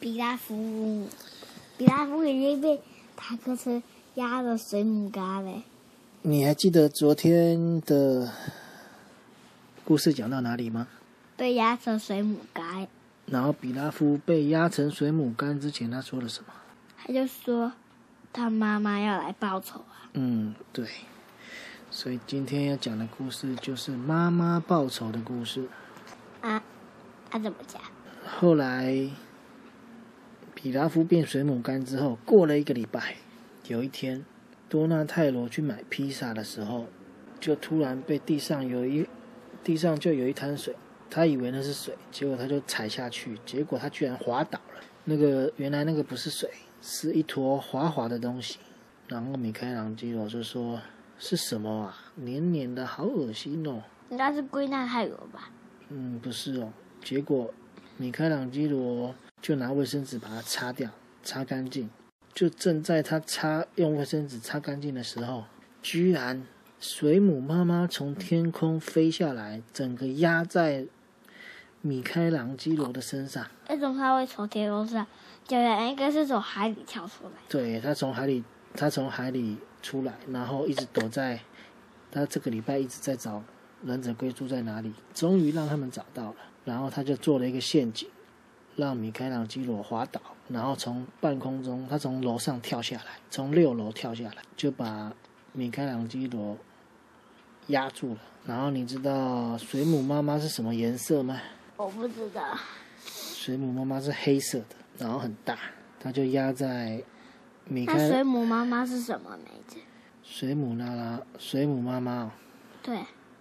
比拉夫，比拉夫已经被坦克车压了水母干了。你还记得昨天的故事讲到哪里吗？被压成水母干。然后比拉夫被压成水母干之前，他说了什么？他就说他妈妈要来报仇啊。嗯，对。所以今天要讲的故事就是妈妈报仇的故事。啊，他怎么讲？后来。比拉夫变水母干之后，过了一个礼拜，有一天，多纳泰罗去买披萨的时候，就突然被地上有一地上就有一滩水，他以为那是水，结果他就踩下去，结果他居然滑倒了。那个原来那个不是水，是一坨滑滑的东西。然后米开朗基罗就说：“是什么啊？黏黏的，好恶心哦！”应该是归纳害我吧？嗯，不是哦。结果米开朗基罗。就拿卫生纸把它擦掉，擦干净。就正在他擦用卫生纸擦干净的时候，居然水母妈妈从天空飞下来，整个压在米开朗基罗的身上。为什么他会从天空上掉下来？应该是从海里跳出来。对他从海里，他从海里出来，然后一直躲在。他这个礼拜一直在找忍者龟住在哪里，终于让他们找到了。然后他就做了一个陷阱。让米开朗基罗滑倒，然后从半空中，他从楼上跳下来，从六楼跳下来，就把米开朗基罗压住了。然后你知道水母妈妈是什么颜色吗？我不知道。水母妈妈是黑色的，然后很大，它就压在米开。那水母妈妈是什么名字？水母娜拉，水母妈妈哦。对。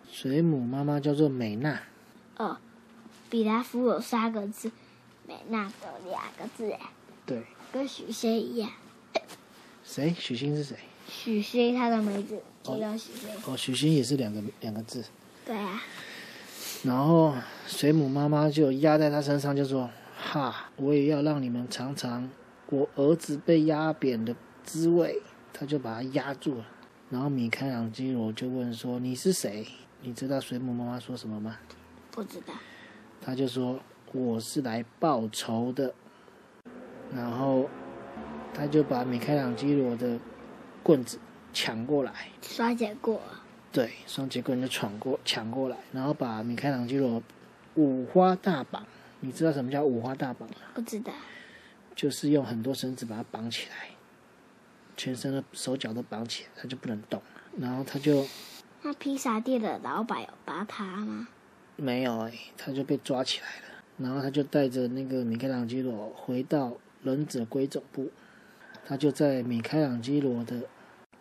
水母妈妈叫做美娜。哦，比达夫有三个字。美娜的两个字哎，对，跟许仙一样。谁？许仙是谁？许仙，他的名字叫许仙。哦，许仙也是两个两个字。对啊。然后水母妈妈就压在他身上，就说：“哈，我也要让你们尝尝我儿子被压扁的滋味。”他就把他压住了。然后米开朗基罗就问说：“你是谁？你知道水母妈妈说什么吗？”不知道。他就说。我是来报仇的，然后他就把米开朗基罗的棍子抢过来，双节棍。对，双截棍就闯过抢过来，然后把米开朗基罗五花大绑。你知道什么叫五花大绑吗？不知道。就是用很多绳子把它绑起来，全身的手脚都绑起来，他就不能动。然后他就，那披萨店的老板有把他吗？没有哎，他就被抓起来了。然后他就带着那个米开朗基罗回到忍者龟总部，他就在米开朗基罗的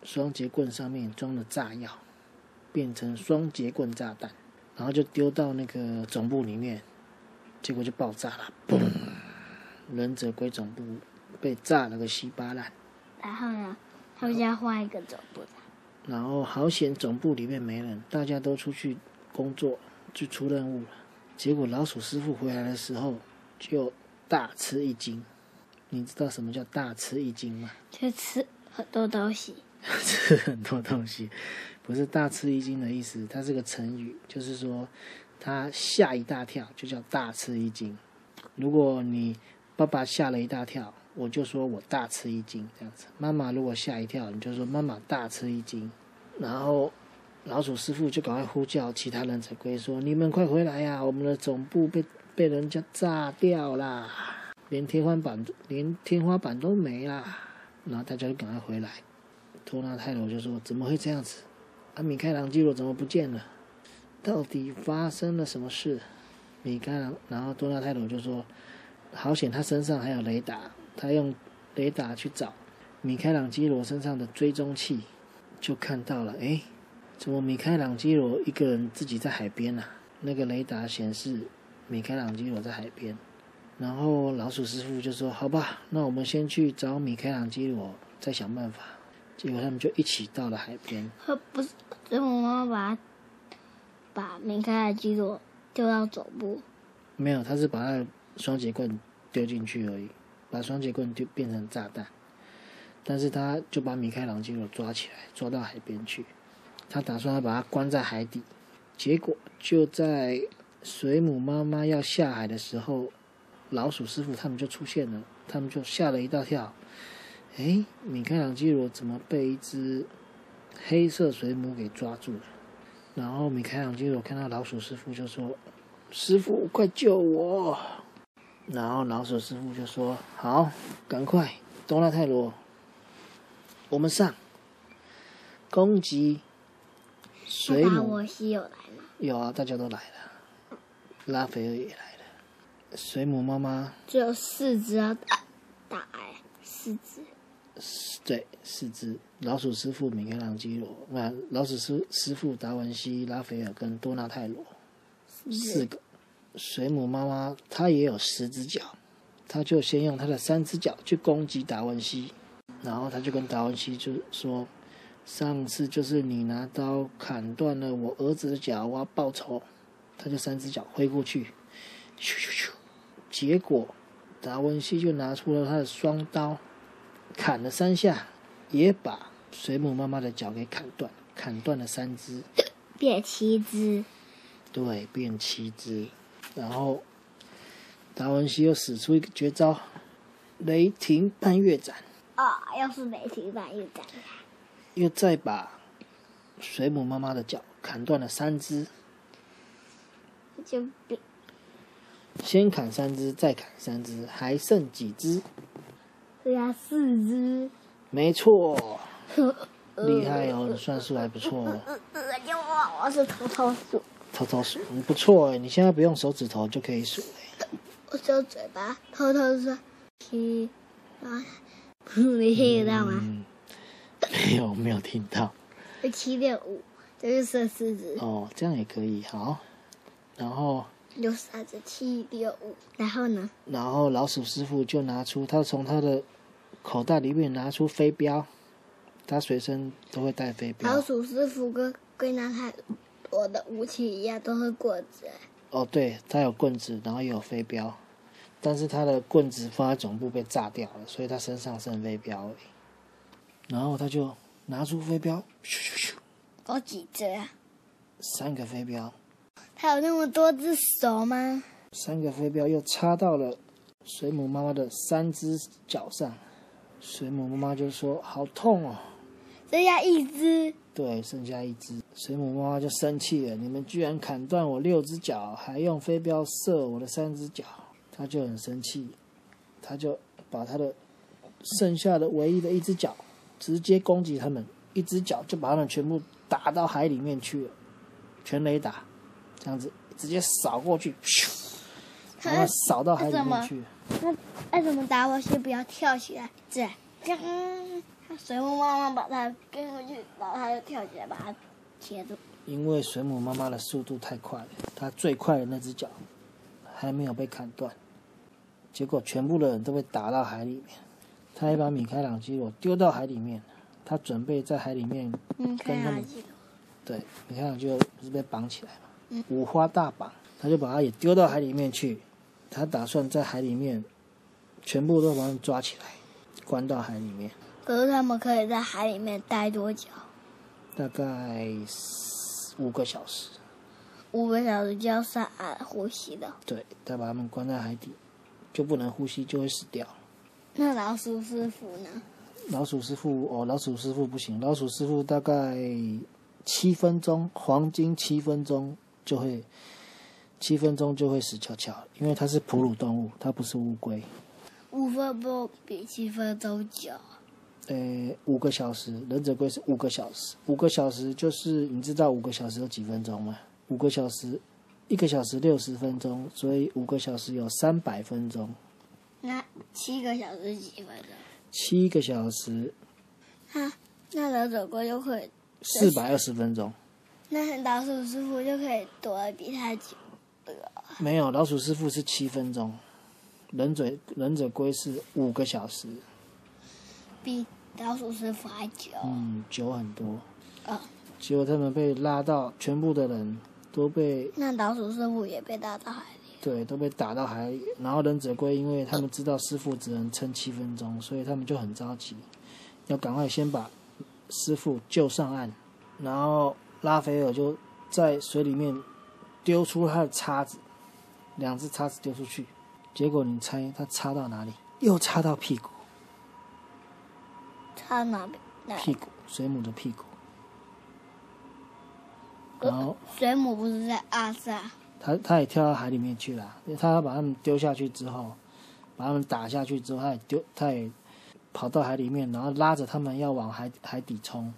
双节棍上面装了炸药，变成双节棍炸弹，然后就丢到那个总部里面，结果就爆炸了，嘣！忍者龟总部被炸了个稀巴烂。然后呢，他们要换一个总部。然后好险，总部里面没人，大家都出去工作，去出任务了。结果老鼠师傅回来的时候，就大吃一惊。你知道什么叫大吃一惊吗？就吃很多东西。吃很多东西，不是大吃一惊的意思，它是个成语，就是说他吓一大跳，就叫大吃一惊。如果你爸爸吓了一大跳，我就说我大吃一惊这样子。妈妈如果吓一跳，你就说妈妈大吃一惊。然后。老鼠师傅就赶快呼叫其他忍者龟说：“你们快回来呀！我们的总部被被人家炸掉啦，连天花板连天花板都没啦。”然后大家就赶快回来。托纳泰罗就说：“怎么会这样子？啊，米开朗基罗怎么不见了？到底发生了什么事？”米开朗，然后托纳泰罗就说：“好险，他身上还有雷达，他用雷达去找米开朗基罗身上的追踪器，就看到了，哎。”怎么米开朗基罗一个人自己在海边呢？那个雷达显示米开朗基罗在海边，然后老鼠师傅就说：“好吧，那我们先去找米开朗基罗，再想办法。”结果他们就一起到了海边。不是，所以我妈妈把把米开朗基罗丢到总部。没有，他是把他双节棍丢进去而已。把双节棍就变成炸弹，但是他就把米开朗基罗抓起来，抓到海边去，他打算要把他关在海底，结果就在水母妈妈要下海的时候，老鼠师傅他们就出现了，他们就吓了一大跳，诶，米开朗基罗怎么被一只黑色水母给抓住了？然后米开朗基罗看到老鼠师傅就说：“师傅，快救我！”然后老鼠师傅就说：“好，赶快，多纳泰罗，我们上，攻击水母。沃西有来吗？有啊，大家都来了，拉斐尔也来了，水母妈妈只有四只要打打哎，四只。对四只老鼠师傅米开朗基罗，那老鼠师师傅达文西、拉斐尔跟多纳泰罗四个。水母妈妈她也有十只脚，她就先用她的三只脚去攻击达文西，然后她就跟达文西就说：“上次就是你拿刀砍断了我儿子的脚，我要报仇。”他就三只脚挥过去，咻咻咻，结果达文西就拿出了他的双刀，砍了三下，也把水母妈妈的脚给砍断，砍断了三只。变七只，对，变七只。然后达文西又使出一个绝招——雷霆半月斩，啊、又是雷霆版又展开，又再把水母妈妈的脚砍断了三只。就变先砍三只，再砍三只，还剩几只？剩下四只。没错，厉害哦，你算数还不错哦。我我是偷偷数，偷偷数，你不错哎，你现在不用手指头就可以数了。我只有嘴巴偷偷说七，啊，你听得到吗？嗯，没有没有听到就七点五，这就是四只，哦，这样也可以好。然后有三只七六五，然后呢？然后老鼠师傅就拿出他从他的口袋里面拿出飞镖，他随身都会带飞镖老。鼠师傅跟跟那太多的武器一样，都是棍子。哦，对，他有棍子，然后也有飞镖，但是他的棍子放在总部被炸掉了，所以他身上剩飞镖而已。然后他就拿出飞镖，咻咻咻，有几只啊？三个飞镖，他有那么多只手吗？三个飞镖又插到了水母妈妈的三只脚上，水母妈妈就说：“好痛哦。”剩下一只，对，剩下一只，水母妈妈就生气了：“你们居然砍断我六只脚，还用飞镖射我的三只脚！”她就很生气，她就把她的剩下的唯一的一只脚直接攻击他们，一只脚就把他们全部打到海里面去了，全雷打，这样子直接扫过去，咻，然后扫到海里面去。那那怎么打我？先不要跳起来？这这样，水母妈妈把它跟过去，然后它就跳起来把它接住。因为水母妈妈的速度太快了，它最快的那只脚还没有被砍断，结果全部的人都被打到海里面。他还把米开朗基罗丢到海里面，他准备在海里面嗯，跟他们。对米开朗基罗不是被绑起来嘛，五花大绑，他就把他也丢到海里面去。他打算在海里面全部都把他们抓起来，关到海里面，可是他们可以在海里面待多久？大概四五个小时。五个小时就要上岸呼吸的。对，再把他们关在海底，就不能呼吸，就会死掉。那老鼠师傅呢？老鼠师傅哦，老鼠师傅不行，老鼠师傅大概七分钟，黄金七分钟就会，七分钟就会死翘翘，因为它是哺乳动物，它不是乌龟。五分钟比七分钟久。呃，五个小时，忍者龟是五个小时，五个小时就是你知道五个小时有几分钟吗？五个小时，一个小时六十分钟，所以五个小时有三百分钟，那七个小时几分钟？七个小时啊，那忍者龟就可以，四百二十分钟。那老鼠师傅就可以躲得比他久。没有，老鼠师傅是七分钟，忍者忍者龟是五个小时，比老鼠师傅还久。嗯，久很多。哦，结果他们被拉到，全部的人都被那老鼠师傅也被拉到海里。对，都被打到海里。然后忍者龟因为他们知道师傅只能撑七分钟，所以他们就很着急，要赶快先把师傅救上岸。然后拉斐尔就在水里面丢出他的叉子，两只叉子丢出去，结果你猜他插到哪里？又插到屁股，插哪边？屁股，水母的屁股。然后水母不是在阿萨？他他也跳到海里面去了，因为他要把他们丢下去之后，把他们打下去之后，他也丢，他也跑到海里面，然后拉着他们要往海海底冲，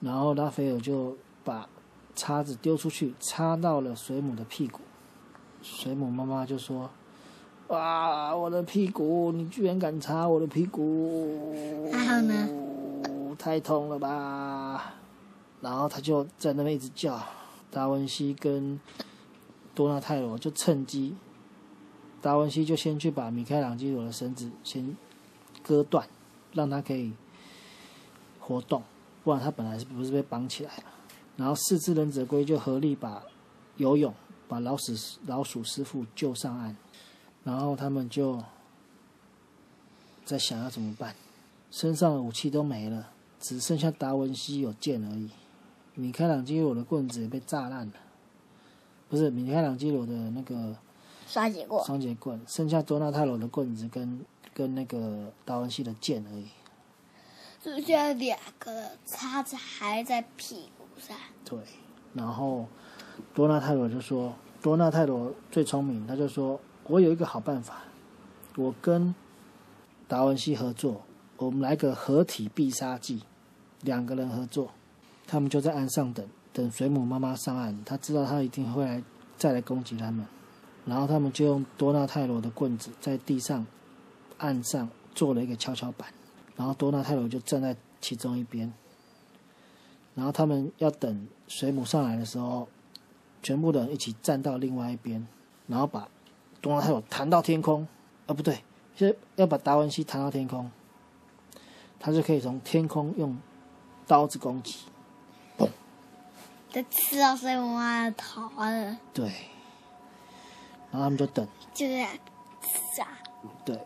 然后拉斐尔就把叉子丢出去，插到了水母的屁股，水母妈妈就说：“哇，我的屁股，你居然敢插我的屁股！还好呢，太痛了吧！”然后他就在那边一直叫，达文西跟。多纳泰罗就趁机，达文西就先去把米开朗基罗的绳子先割断，让他可以活动，不然他本来是不是被绑起来了？然后四只忍者龟就合力把游泳把老鼠老鼠师傅救上岸，然后他们就在想要怎么办，身上的武器都没了，只剩下达文西有剑而已，米开朗基罗的棍子也被炸烂了。不是米开朗基罗的那个双节棍，双节棍，剩下多纳泰罗的棍子跟跟那个达文西的剑而已。剩下两个叉子还在屁股对，然后多纳泰罗就说：“多纳泰罗最聪明，他就说我有一个好办法，我跟达文西合作，我们来个合体必杀技，两个人合作，他们就在岸上等。”等水母妈妈上岸，他知道他一定会来再来攻击他们，然后他们就用多纳泰罗的棍子在地上岸上做了一个跷跷板，然后多纳泰罗就站在其中一边，然后他们要等水母上来的时候，全部的人一起站到另外一边，然后把多纳泰罗弹到天空，啊不对，是要把达文西弹到天空，他就可以从天空用刀子攻击。嘣，他刺到水母妈的头了。对，然后他们就等，就这样刺啊。对，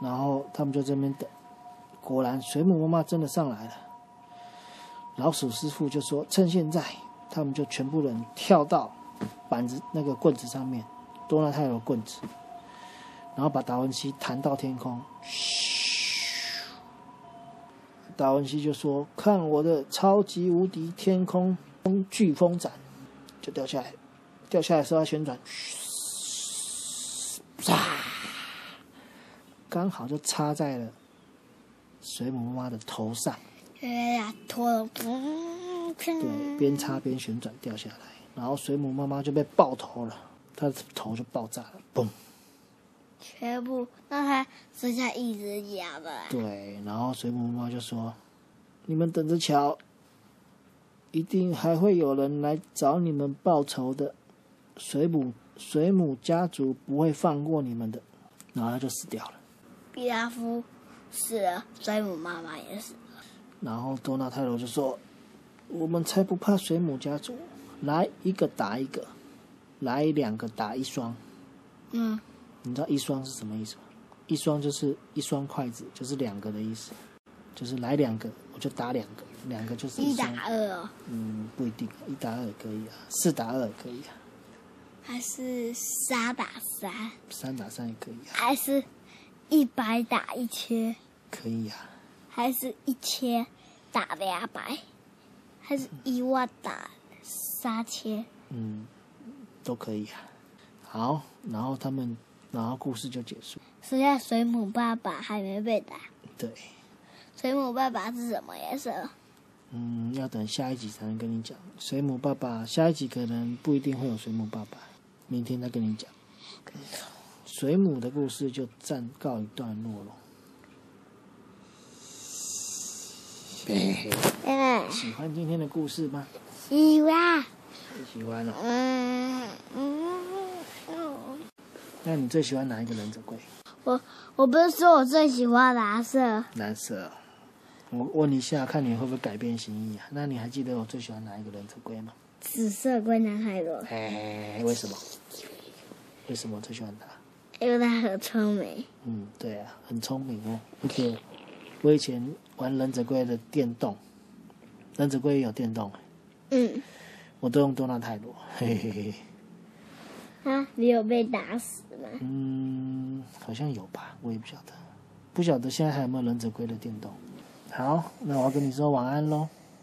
然后他们就这边等，果然水母妈妈真的上来了。老鼠师傅就说：“趁现在，他们就全部人跳到板子那个棍子上面，多纳泰罗棍子，然后把达文西弹到天空。嘘，达文西就说：看我的超级无敌天空。”风飓风斩就掉下来，掉下来时候它旋转，唰，刚好就插在了水母妈妈的头上。哎呀，头，对，边擦边旋转掉下来，然后水母妈妈就被爆头了，她的头就爆炸了，嘣！全部，那还剩下一只脚的。对，然后水母妈妈就说：“你们等着瞧。”一定还会有人来找你们报仇的，水母水母家族不会放过你们的，然后他就死掉了。毕拉夫死了，水母妈妈也死了。然后多纳泰罗就说：“我们才不怕水母家族，来一个打一个，来两个打一双。”嗯，你知道一双是什么意思吗？一双就是一双筷子，就是两个的意思，就是来两个我就打两个。两个就是一打二，哦。嗯，不一定，一打二也可以啊，四打二也可以啊，还是三打三，三打三也可以啊，还是一百打一千，可以啊，还是一千打两百，还是一万打三千，嗯，都可以啊。好，然后他们，然后故事就结束。剩下水母爸爸还没被打。对。水母爸爸是什么颜色？嗯，要等下一集才能跟你讲。水母爸爸下一集可能不一定会有水母爸爸，明天再跟你讲。水母的故事就暂告一段落了。嗯，喜欢今天的故事吗？喜欢。喜欢了。嗯嗯嗯。那你最喜欢哪一个忍者龟？我我不是说我最喜欢蓝色。蓝色。我问一下，看你会不会改变心意啊？那你还记得我最喜欢哪一个忍者龟吗？紫色龟男孩罗。哎，为什么？为什么最喜欢他？因为他很聪明。嗯，对啊，很聪明哦。而且我以前玩忍者龟的电动，忍者龟也有电动，嗯，我都用多纳泰罗。嘿嘿嘿。啊，你有被打死吗？嗯，好像有吧，我也不晓得，不晓得现在还有没有忍者龟的电动。好，那我要跟你说晚安喽。